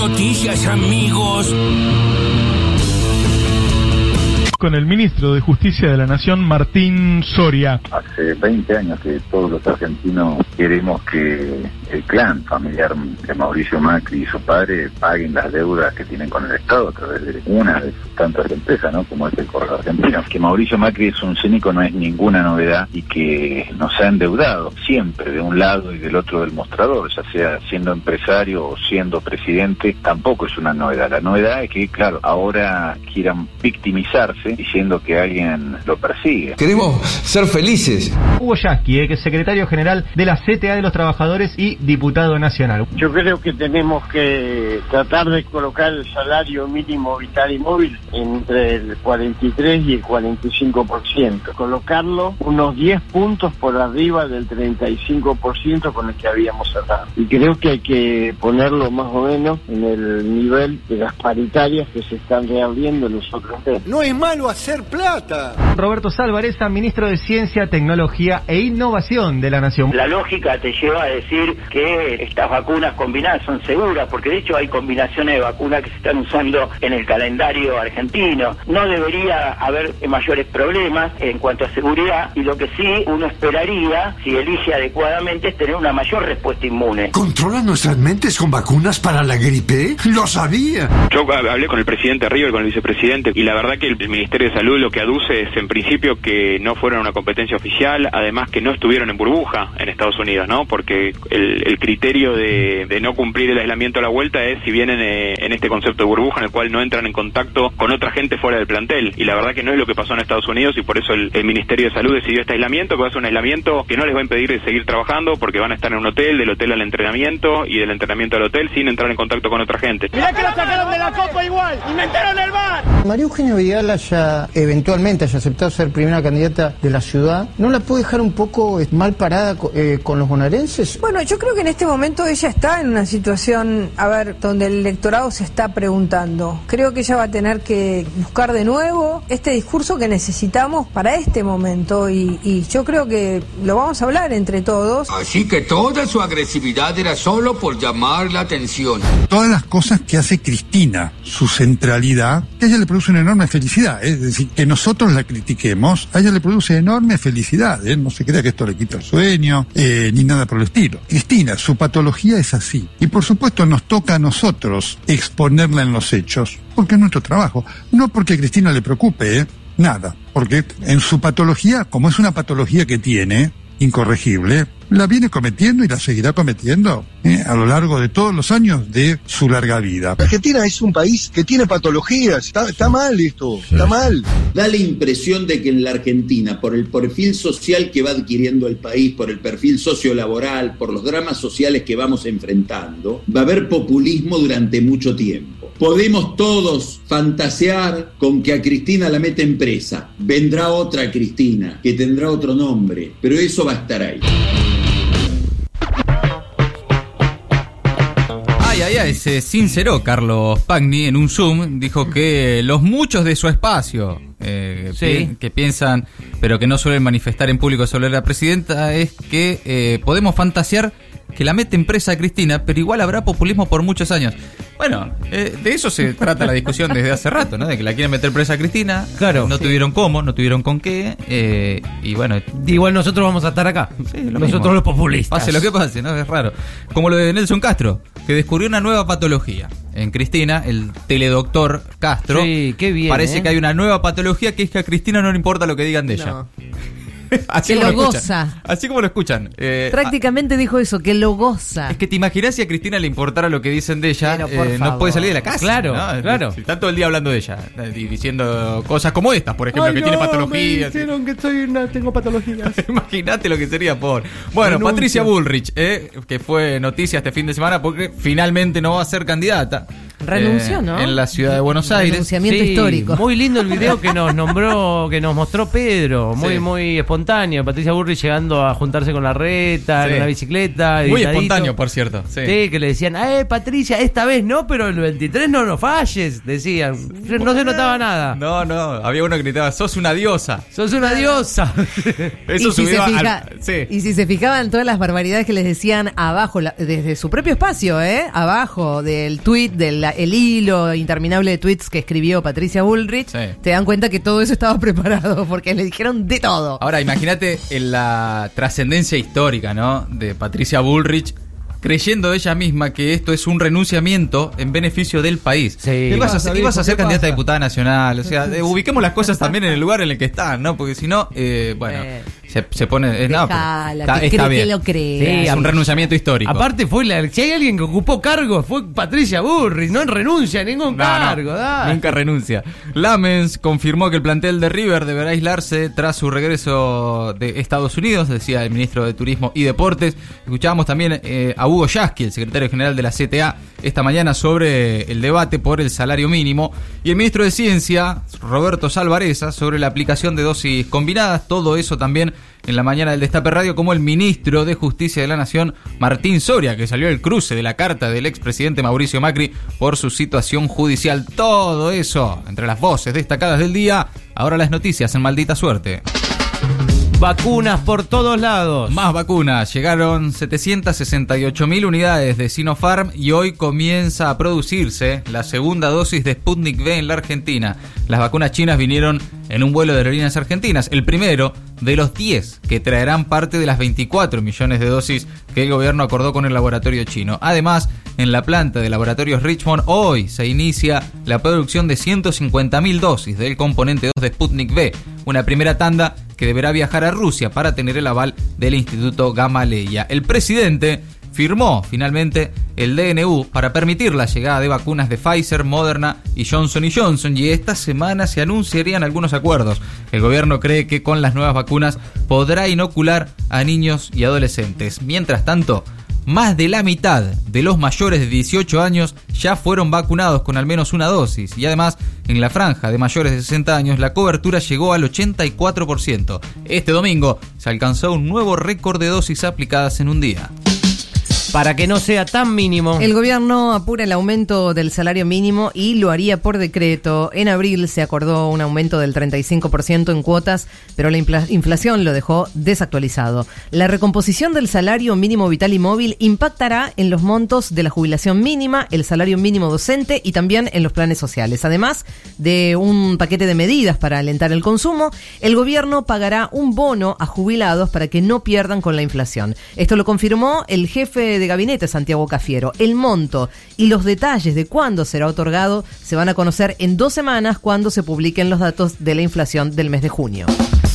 noticias, amigos con el ministro de Justicia de la Nación, Martín Soria. Hace 20 años que todos los argentinos queremos que el clan familiar de Mauricio Macri y su padre paguen las deudas que tienen con el Estado a través de una de sus tantas empresas, ¿no? Como es el Correo Argentino. Que Mauricio Macri es un cínico no es ninguna novedad y que nos ha endeudado siempre de un lado y del otro del mostrador, ya sea siendo empresario o siendo presidente, tampoco es una novedad. La novedad es que, claro, ahora quieran victimizarse diciendo que alguien lo persigue. Queremos ser felices. Hugo Yasky, eh, que es secretario general de la CTA de los Trabajadores y diputado nacional. Yo creo que tenemos que tratar de colocar el salario mínimo vital y móvil entre el 43 y el 45%. Colocarlo unos 10 puntos por arriba del 35% con el que habíamos cerrado. Y creo que hay que ponerlo más o menos en el nivel de las paritarias que se están reabriendo en los otros No es malo hacer plata. Roberto Salvareza, ministro de Ciencia, Tecnología e Innovación de la Nación. La lógica te lleva a decir que estas vacunas combinadas son seguras, porque de hecho hay combinaciones de vacunas que se están usando en el calendario argentino. No debería haber mayores problemas en cuanto a seguridad y lo que sí uno esperaría, si elige adecuadamente, es tener una mayor respuesta inmune. ¿Controlan nuestras mentes con vacunas para la gripe? ¡Lo sabía! Yo hablé con el presidente River, con el vicepresidente, y la verdad que el Ministerio de Salud lo que aduce es en principio que no fueron una competencia oficial, además que no estuvieron en burbuja en Estados Unidos, ¿no? Porque el, criterio de, no cumplir el aislamiento a la vuelta es si vienen eh, en este concepto de burbuja en el cual no entran en contacto con otra gente fuera del plantel. Y la verdad que no es lo que pasó en Estados Unidos y por eso el, Ministerio de Salud decidió este aislamiento, que va a ser un aislamiento que no les va a impedir de seguir trabajando porque van a estar en un hotel, del hotel al entrenamiento y del entrenamiento al hotel sin entrar en contacto con otra gente. Mirá que lo sacaron de la copa igual, inventaron el bar. María Eugenia Vidal haya eventualmente haya aceptado ser primera candidata de la ciudad, ¿no la puede dejar un poco eh, mal parada eh, con los bonaerenses? Bueno, yo creo que en este momento ella está en una situación, a ver, donde el electorado se está preguntando. Creo que ella va a tener que buscar de nuevo este discurso que necesitamos para este momento y, y yo creo que lo vamos a hablar entre todos. Así que toda su agresividad era solo por llamar la atención. Todas las cosas que hace Cristina, su centralidad, que a ella le produce una enorme felicidad. Es decir, que nosotros la critiquemos, a ella le produce enorme felicidad. ¿Eh? No se crea que esto le quita el sueño, eh, ni nada por el estilo. Cristina, su patología es así. Y por supuesto nos toca a nosotros exponerla en los hechos, porque es nuestro trabajo. No porque a Cristina le preocupe, ¿eh? nada. Porque en su patología, como es una patología que tiene, incorregible, la viene cometiendo y la seguirá cometiendo ¿eh? a lo largo de todos los años de su larga vida. Argentina es un país que tiene patologías, está, mal esto, está mal. Da la impresión de que en la Argentina, por el perfil social que va adquiriendo el país, por el perfil sociolaboral, por los dramas sociales que vamos enfrentando, va a haber populismo durante mucho tiempo. Podemos todos fantasear con que a Cristina la meten presa. Vendrá otra Cristina, que tendrá otro nombre, pero eso va a estar ahí. Ay, se sinceró Carlos Pagni en un Zoom. Dijo que los muchos de su espacio eh, que piensan, pero que no suelen manifestar en público sobre la presidenta, es que eh, podemos fantasear que la mete en presa a Cristina, pero igual habrá populismo por muchos años. Bueno, eh, de eso se trata la discusión desde hace rato, ¿no? De que la quieren meter presa a Cristina. Claro. No tuvieron cómo, no tuvieron con qué. Eh, y bueno. Igual nosotros vamos a estar acá. nosotros los populistas. Pase lo que pase, ¿no? Es raro. Como lo de Nelson Castro, que descubrió una nueva patología. En Cristina, el teledoctor Castro. Sí, qué bien. Parece ¿eh? que hay una nueva patología que es que a Cristina no le importa lo que digan de ella. que lo, goza. Así como lo escuchan. Eh, Prácticamente dijo eso, que lo goza. Es que te imaginas si a Cristina le importara lo que dicen de ella, eh, no puede salir de la casa. Claro, claro. Está todo el día hablando de ella y diciendo cosas como estas, por ejemplo, que tiene patologías. Me dijeron que estoy tengo patologías. Imagínate lo que sería por. Bueno, Patricia Bullrich, eh, que fue noticia este fin de semana porque finalmente no va a ser candidata. Renunció, eh, ¿no? En la ciudad de Buenos Aires. Renunciamiento Sí, histórico. Muy lindo el video que nos nombró, que nos mostró Pedro. Muy, Sí. muy espontáneo. Patricia Burri llegando a juntarse con la reta, Sí. en una bicicleta. Muy editadito. espontáneo, por cierto. Sí. Sí, que le decían, eh, Patricia, esta vez no, pero el 23 no nos falles, decían. No se notaba nada. No, no, había uno que gritaba, sos una diosa. Sos una diosa. Eso y, si se al- y si se fijaban todas las barbaridades que les decían abajo, la- desde su propio espacio, ¿eh? Abajo del tweet, el hilo interminable de tweets que escribió Patricia Bullrich, Sí. te dan cuenta que todo eso estaba preparado porque le dijeron de todo. Ahora, imagínate en la trascendencia histórica, ¿no? De Patricia Bullrich, creyendo ella misma que esto es un renunciamiento en beneficio del país. Sí. Ibas, a, ibas a ser ¿Qué candidata a diputada nacional. O sea, eh, ubiquemos las cosas también en el lugar en el que están, ¿no? Porque si no, eh, bueno, Eh. Se, se pone. eh, no, pero Dejala, está, que está cree que bien. lo crea. Sí, es un renunciamiento histórico. Aparte fue la, si hay alguien que ocupó cargo fue Patricia Burri, no renuncia a ningún No, cargo, nunca renuncia. Lamens confirmó que el plantel de River deberá aislarse tras su regreso de Estados Unidos, decía el ministro de Turismo y Deportes. Escuchábamos también eh, a Hugo Yasky, el secretario general de la CTA, esta mañana sobre el debate por el salario mínimo. Y el ministro de Ciencia, Roberto Salvareza, sobre la aplicación de dosis combinadas. Todo eso también en la mañana del Destape Radio, como el ministro de Justicia de la Nación, Martín Soria, que salió el cruce de la carta del expresidente Mauricio Macri por su situación judicial. Todo eso entre las voces destacadas del día. Ahora las noticias en maldita suerte. Vacunas por todos lados. Más vacunas. Llegaron 768 mil unidades de Sinopharm y hoy comienza a producirse la segunda dosis de Sputnik V en la Argentina. Las vacunas chinas vinieron en un vuelo de aerolíneas argentinas, el primero de los 10 que traerán parte de las 24 millones de dosis que el gobierno acordó con el laboratorio chino. Además, en la planta de laboratorios Richmond hoy se inicia la producción de 150 mil dosis del componente 2 de Sputnik V, una primera tanda que deberá viajar a Rusia para tener el aval del Instituto Gamaleya. El presidente firmó finalmente el DNU para permitir la llegada de vacunas de Pfizer, Moderna y Johnson Johnson y esta semana se anunciarían algunos acuerdos. El gobierno cree que con las nuevas vacunas podrá inocular a niños y adolescentes. Mientras tanto, más de la mitad de los mayores de 18 años ya fueron vacunados con al menos una dosis y además en la franja de mayores de 60 años la cobertura llegó al 84%. Este domingo se alcanzó un nuevo récord de dosis aplicadas en un día. Para que no sea tan mínimo. El gobierno apura el aumento del salario mínimo y lo haría por decreto. En abril se acordó un aumento del 35% en cuotas, pero la infla- inflación lo dejó desactualizado. La recomposición del salario mínimo vital y móvil impactará en los montos de la jubilación mínima, el salario mínimo docente y también en los planes sociales. Además de un paquete de medidas para alentar el consumo, el gobierno pagará un bono a jubilados para que no pierdan con la inflación. Esto lo confirmó el jefe de gabinete Santiago Cafiero. El monto y los detalles de cuándo será otorgado se van a conocer en dos semanas cuando se publiquen los datos de la inflación del mes de junio.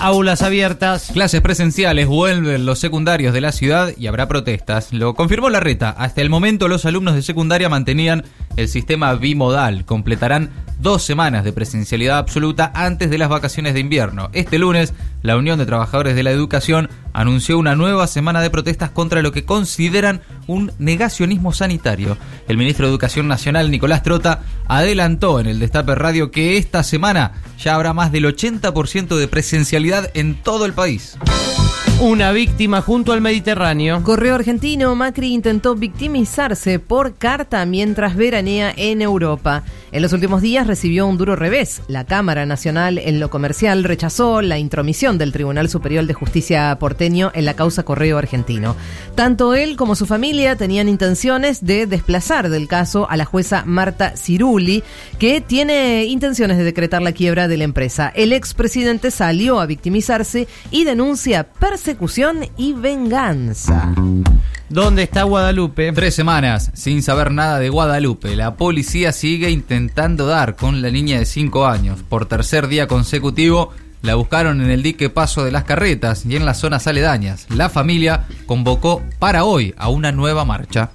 Aulas abiertas. Clases presenciales vuelven los secundarios de la ciudad y habrá protestas. Lo confirmó la reta. Hasta el momento los alumnos de secundaria mantenían el sistema bimodal. Completarán dos semanas de presencialidad absoluta antes de las vacaciones de invierno. Este lunes, la Unión de Trabajadores de la Educación anunció una nueva semana de protestas contra lo que consideran un negacionismo sanitario. El ministro de Educación Nacional, Nicolás Trota, adelantó en el Destape Radio que esta semana ya habrá más del 80% de presencialidad en todo el país. Una víctima junto al Mediterráneo. Correo argentino, Macri intentó victimizarse por carta mientras veranea en Europa. En los últimos días recibió un duro revés. La Cámara Nacional en lo Comercial rechazó la intromisión del Tribunal Superior de Justicia porteño en la causa Correo argentino. Tanto él como su familia tenían intenciones de desplazar del caso a la jueza Marta Ciruli, que tiene intenciones de decretar la quiebra de la empresa. El expresidente salió a victimizarse y denuncia persecución y venganza. ¿Dónde está Guadalupe? Tres semanas sin saber nada de Guadalupe. La policía sigue intentando dar con la niña de 5 años. Por tercer día consecutivo la buscaron en el dique Paso de las Carretas y en las zonas aledañas. La familia convocó para hoy a una nueva marcha.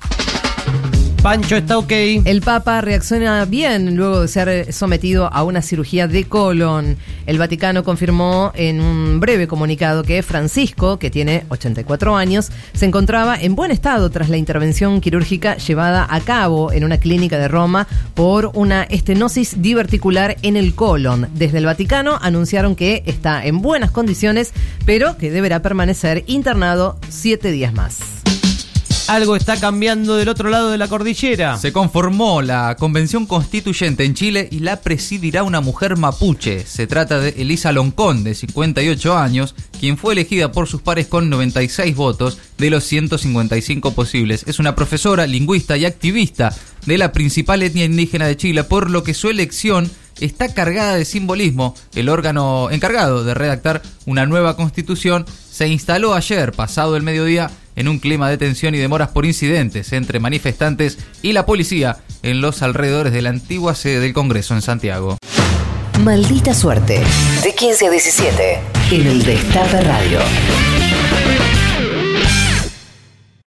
Pancho está ok. El Papa reacciona bien luego de ser sometido a una cirugía de colon. El Vaticano confirmó en un breve comunicado que Francisco, que tiene 84 años, se encontraba en buen estado tras la intervención quirúrgica llevada a cabo en una clínica de Roma por una estenosis diverticular en el colon. Desde el Vaticano anunciaron que está en buenas condiciones, pero que deberá permanecer internado siete días más. Algo está cambiando del otro lado de la cordillera. Se conformó la convención constituyente en Chile y la presidirá una mujer mapuche. Se trata de Elisa Loncón, de 58 años, quien fue elegida por sus pares con 96 votos de los 155 posibles. Es una profesora, lingüista y activista de la principal etnia indígena de Chile, por lo que su elección está cargada de simbolismo. El órgano encargado de redactar una nueva constitución se instaló ayer, pasado el mediodía, en un clima de tensión y demoras por incidentes entre manifestantes y la policía en los alrededores de la antigua sede del Congreso en Santiago. Maldita suerte. De 15 a 17. En el Destape Radio.